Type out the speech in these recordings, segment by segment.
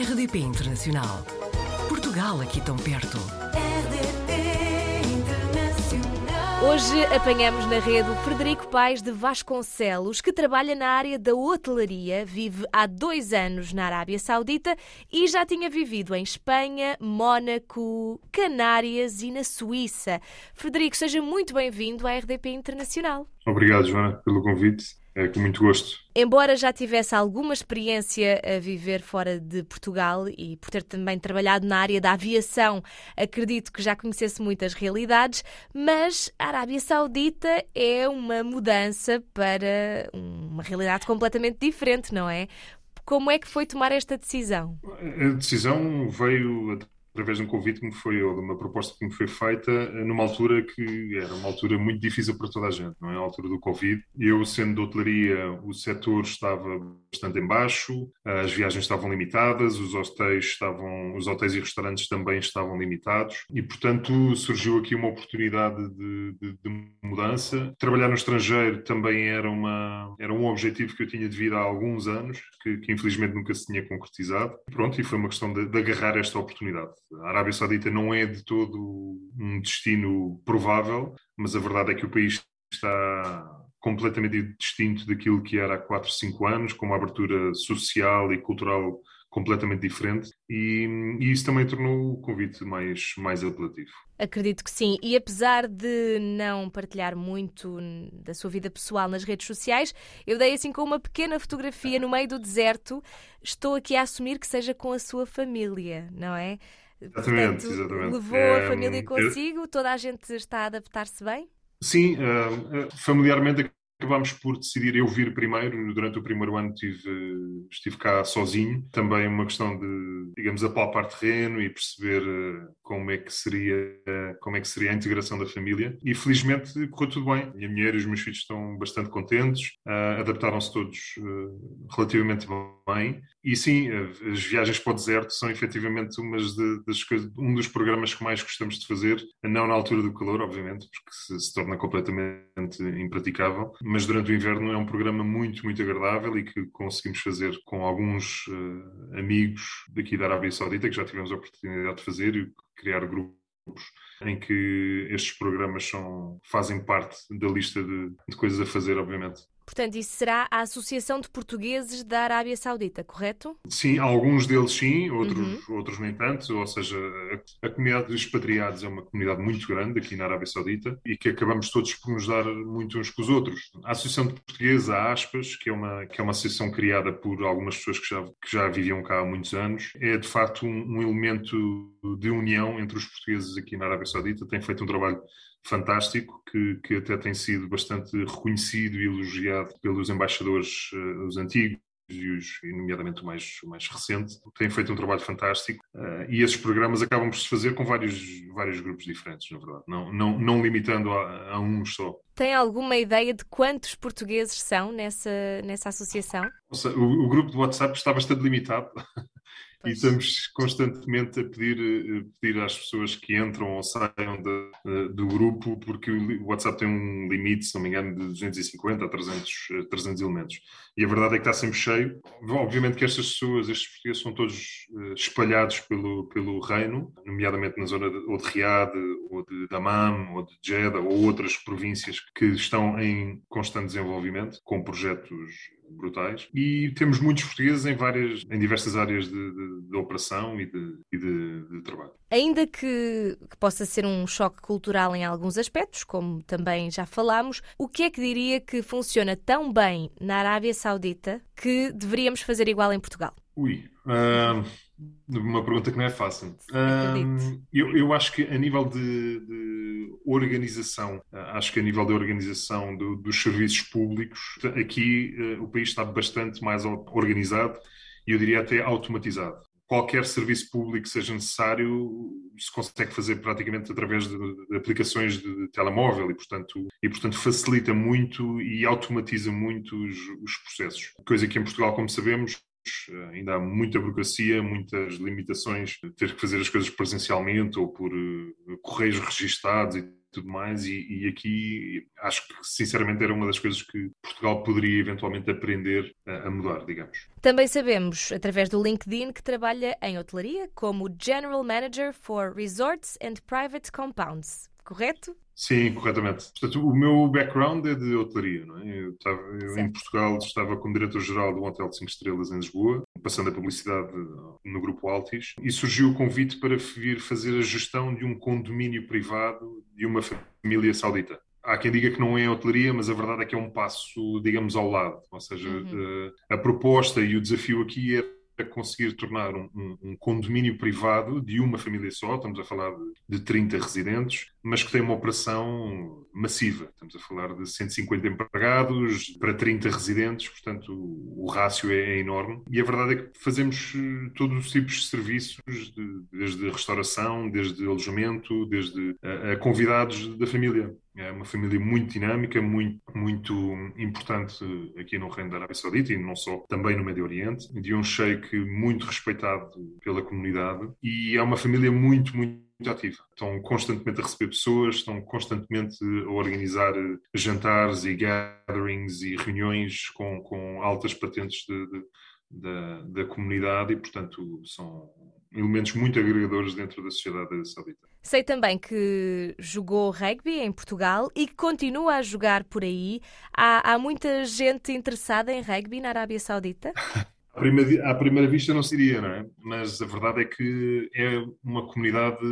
RDP Internacional. Portugal aqui tão perto. Hoje apanhamos na rede o Frederico Paes de Vasconcelos, que trabalha na área da hotelaria, vive há dois anos na Arábia Saudita e já tinha vivido em Espanha, Mónaco, Canárias e na Suíça. Frederico, seja muito bem-vindo à RDP Internacional. Obrigado, Joana, pelo convite. É com muito gosto. Embora já tivesse alguma experiência a viver fora de Portugal e por ter também trabalhado na área da aviação, acredito que já conhecesse muitas realidades, mas a Arábia Saudita é uma mudança para uma realidade completamente diferente, não é? Como é que foi tomar esta decisão? A decisão veio através de um convite que me foi, ou de uma proposta que me foi feita, eh, numa altura que era uma altura muito difícil para toda a gente, não é? A altura do Covid. Eu, sendo de hotelaria, o setor estava bastante em baixo, as viagens estavam limitadas, os hotéis estavam, os hotéis e restaurantes também estavam limitados e, portanto, surgiu aqui uma oportunidade de, de, de mudança. Trabalhar no estrangeiro também era, uma, era um objetivo que eu tinha de vida há alguns anos, que, que infelizmente nunca se tinha concretizado. Pronto, e foi uma questão de, de agarrar esta oportunidade. A Arábia Saudita não é de todo um destino provável, mas a verdade é que o país está completamente distinto daquilo que era há 4, 5 anos, com uma abertura social e cultural completamente diferente e, e, isso também tornou o convite mais, mais apelativo. Acredito que sim. E apesar de não partilhar muito da sua vida pessoal nas redes sociais, eu dei assim com uma pequena fotografia no meio do deserto. Estou aqui a assumir que seja com a sua família, não é? Exatamente, Portanto, exatamente. Levou é, a família consigo? Eu... Toda a gente está a adaptar-se bem? Sim, uh, familiarmente Acabámos por decidir eu vir primeiro, durante o primeiro ano estive, estive cá sozinho, também uma questão de, digamos, apalpar terreno e perceber eh, como é que seria, como é que seria a integração da família. E felizmente correu tudo bem. Minha mulher e os meus filhos estão bastante contentes, uh, adaptaram-se todos uh, relativamente bem. E sim, as viagens para o deserto são efetivamente umas de, das um dos programas que mais gostamos de fazer, não na altura do calor, obviamente, porque se, se torna completamente impraticável, mas durante o inverno é um programa muito, muito agradável e que conseguimos fazer com alguns uh, amigos daqui da Arábia Saudita, que já tivemos a oportunidade de fazer e criar grupos em que estes programas são, fazem parte da lista de, de coisas a fazer, obviamente. Portanto, isso será a Associação de Portugueses da Arábia Saudita, correto? Sim, alguns deles sim, outros, uhum. outros nem tanto. Ou seja, a, a, comunidade dos expatriados é uma comunidade muito grande aqui na Arábia Saudita e que acabamos todos por nos dar muito uns com os outros. A Associação de Portugueses, a Aspas, que é uma, que é uma associação criada por algumas pessoas que já, que já viviam cá há muitos anos, é de facto um, um elemento de união entre os portugueses aqui na Arábia Saudita. Tem feito um trabalho fantástico, que, que até tem sido bastante reconhecido e elogiado pelos embaixadores, uh, os antigos e, os, nomeadamente o mais, o mais recente, têm feito um trabalho fantástico uh, e esses programas acabam por se fazer com vários, vários grupos diferentes, na verdade, não, não, não limitando a, a um só. Tem alguma ideia de quantos portugueses são nessa, nessa associação? Seja, o, o, grupo de WhatsApp está bastante limitado. Pois. E estamos constantemente a pedir, a eh, pedir às pessoas que entram ou saiam de, eh, do grupo, porque o WhatsApp tem um limite, se não me engano, de 250 a 300, 300 elementos. E a verdade é que está sempre cheio. Obviamente que estas pessoas, estes portugueses, são todos eh, espalhados pelo, pelo reino, nomeadamente na zona de, ou de Riad, ou de Dammam, ou de Jeddah, ou outras províncias que estão em constante desenvolvimento, com projetos brutais. E temos muitos portugueses em várias, em diversas áreas de, de, de operação e, de, e de, trabalho. Ainda que, que, possa ser um choque cultural em alguns aspectos, como também já falámos, o que é que diria que funciona tão bem na Arábia Saudita que deveríamos fazer igual em Portugal? Ui, uh, uma pergunta que não é fácil. Uh, eu, eu, acho que a nível de, de organização, acho que a nível de organização do, dos serviços públicos, aqui uh, o país está bastante mais organizado e eu diria até automatizado qualquer serviço público seja necessário se consegue fazer praticamente através de, de aplicações de telemóvel e portanto, e, portanto facilita muito e automatiza muito os, os processos. Coisa que em Portugal, como sabemos, ainda há muita burocracia, muitas limitações, ter que fazer as coisas presencialmente ou por correios registados e tudo mais, e, e, aqui acho que sinceramente era uma das coisas que Portugal poderia eventualmente aprender a, a mudar, digamos. Também sabemos, através do LinkedIn, que trabalha em hotelaria como General Manager for Resorts and Private Compounds, correto? Sim, corretamente. Portanto, o meu background é de hotelaria, não é? Eu, estava, eu em Portugal estava como diretor-geral de um hotel de 5 estrelas em Lisboa, passando a publicidade no grupo Altis, e surgiu o convite para vir fazer a gestão de um condomínio privado de uma família saudita há quem diga que não é hotelaria, mas a verdade é que é um passo, digamos, ao lado. Ou seja, uhum. a, eh, a proposta e o desafio aqui é conseguir tornar um, um, um, condomínio privado de uma família só, estamos a falar de, de 30 residentes, mas que tem uma operação massiva. Estamos a falar de 150 empregados para 30 residentes, portanto o, rácio é, é, enorme. E a verdade é que fazemos eh, todos os tipos de serviços, de, desde restauração, desde alojamento, desde a, a convidados da família. É uma família muito dinâmica, muito, muito importante aqui no Reino da Arábia Saudita e não só, também no Médio Oriente, de um sheik muito respeitado pela comunidade e é uma família muito, muito ativa. Estão constantemente a receber pessoas, estão constantemente a organizar jantares e gatherings e reuniões com, com altas patentes de, de, da, da comunidade e, portanto, são elementos muito agregadores dentro da sociedade saudita. Sei também que jogou rugby em Portugal e que continua a jogar por aí. Há, há muita gente interessada em rugby na Arábia Saudita? Primeira, à primeira vista não seria, não é? Mas a verdade é que é uma comunidade,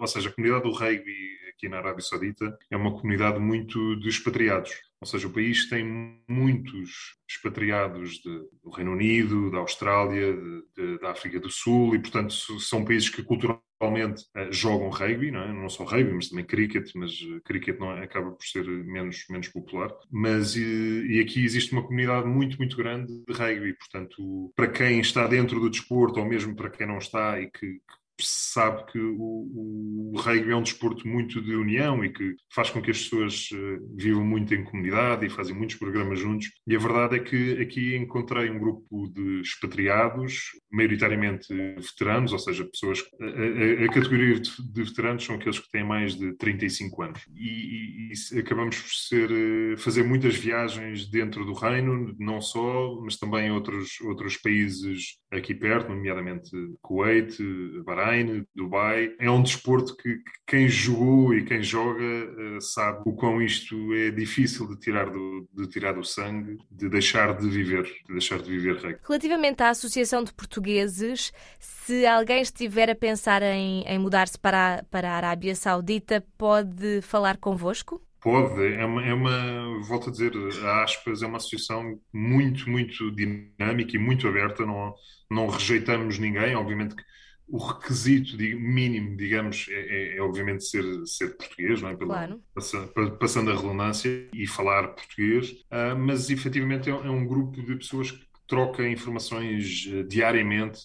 ou seja, a comunidade do rugby aqui na Arábia Saudita é uma comunidade muito de expatriados. Ou seja, o país tem muitos expatriados de, do Reino Unido, da Austrália, de, de, da África do Sul, e portanto são países que culturalmente uh, jogam rugby, não, é? não só rugby, mas também cricket, mas uh, cricket não é, acaba por ser menos, menos popular. Mas e, e aqui existe uma comunidade muito, muito grande de rugby, portanto, para quem está dentro do desporto, ou mesmo para quem não está e que, que sabe que o, o é um desporto muito de união e que faz com que as pessoas uh, vivam muito em comunidade e fazem muitos programas juntos. E a verdade é que aqui encontrei um grupo de expatriados, maioritariamente veteranos, ou seja, pessoas. A, a, a categoria de, veteranos são aqueles que têm mais de 35 anos. E, e, e acabamos por ser, uh, fazer muitas viagens dentro do reino, não só, mas também outros, outros países aqui perto, nomeadamente Kuwait, Bahrein Bahrein, Dubai. É um desporto que, que quem jogou e quem joga uh, sabe o quão isto é difícil de tirar do, de tirar do sangue, de deixar de viver, de deixar de viver rugby. Relativamente à Associação de Portugueses, se alguém estiver a pensar em, em mudar-se para, a, para a Arábia Saudita, pode falar convosco? Pode, é uma, é uma, volto a dizer, a Aspas é uma associação muito, muito dinâmica e muito aberta, não, não rejeitamos ninguém, obviamente que o requisito mínimo, digamos, é, é, é, obviamente ser, ser português, não é? Pela, claro. passando, passando a redundância e falar português, uh, mas efetivamente é, é, um grupo de pessoas que troca informações uh, diariamente,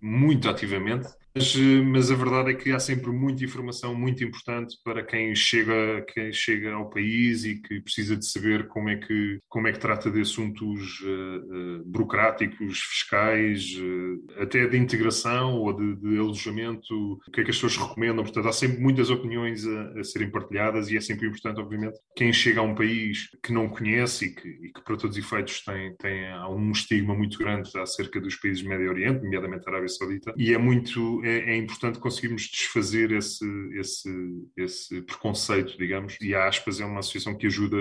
muito ativamente, mas, mas, a verdade é que há sempre muita informação muito importante para quem chega, quem chega ao país e que precisa de saber como é que, como é que trata de assuntos uh, uh, burocráticos, fiscais, uh, até de integração ou de, de, alojamento, o que é que as pessoas recomendam. Portanto, há sempre muitas opiniões a, a, serem partilhadas e é sempre importante, obviamente, quem chega a um país que não conhece e que, e que para todos os efeitos tem, tem um estigma muito grande acerca dos países do Médio Oriente, nomeadamente a Arábia Saudita, e é muito é, é, importante conseguirmos desfazer esse, esse, esse preconceito, digamos, e a Aspas é uma associação que ajuda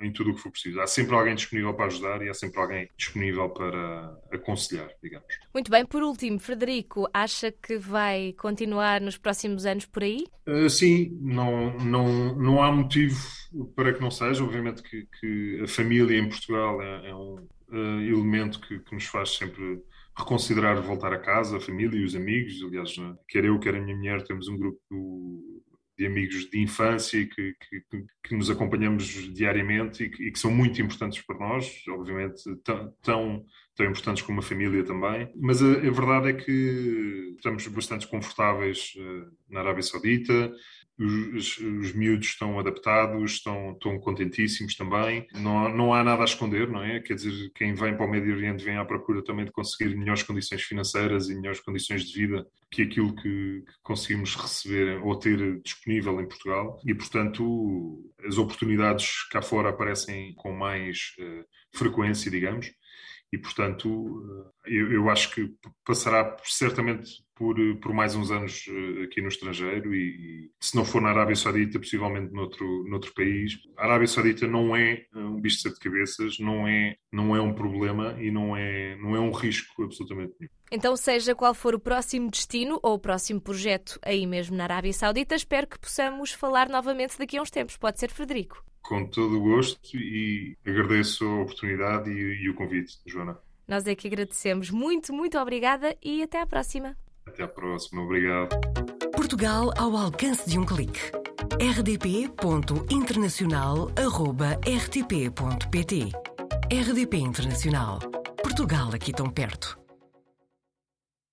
em tudo o que for preciso. Há sempre alguém disponível para ajudar e há sempre alguém disponível para aconselhar, digamos. Muito bem, por último, Frederico, acha que vai continuar nos próximos anos por aí? Uh, sim, não, não, não há motivo para que não seja. Obviamente que, que a família em Portugal é, é um uh, elemento que, que nos faz sempre reconsiderar voltar a casa, a família e os amigos. Aliás, quer eu, quer a minha mulher, temos um grupo de amigos de infância que, que, que nos acompanhamos diariamente e que, e que, são muito importantes para nós, obviamente tão, tão, tão importantes como a família também. Mas a, a verdade é que estamos bastante confortáveis uh, na Arábia Saudita, os, os miúdos estão adaptados, estão, estão contentíssimos também. Não, não há nada a esconder, não é? Quer dizer, quem vem para o Médio Oriente vem à procura também de conseguir melhores condições financeiras e melhores condições de vida que aquilo que, que conseguimos receber ou ter disponível em Portugal. E, portanto, as oportunidades cá fora aparecem com mais uh, frequência, digamos e, portanto, eh, eu, eu, acho que passará certamente por, por mais uns anos eh, aqui no estrangeiro e, e, se não for na Arábia Saudita, possivelmente noutro, noutro país. A Arábia Saudita não é eh, um bicho de sete cabeças, não é, não é um problema e não é, não é um risco absolutamente nenhum. Então, seja qual for o próximo destino ou o próximo projeto aí mesmo na Arábia Saudita, espero que possamos falar novamente daqui a uns tempos. Pode ser, Frederico? com todo o gosto e agradeço a oportunidade e, e o convite, Joana. Nós é que agradecemos. Muito, muito obrigada e até à próxima. Até à próxima. Obrigado. Portugal ao alcance de um clique. rdp.internacional.rtp.pt RDP Internacional. Portugal aqui tão perto.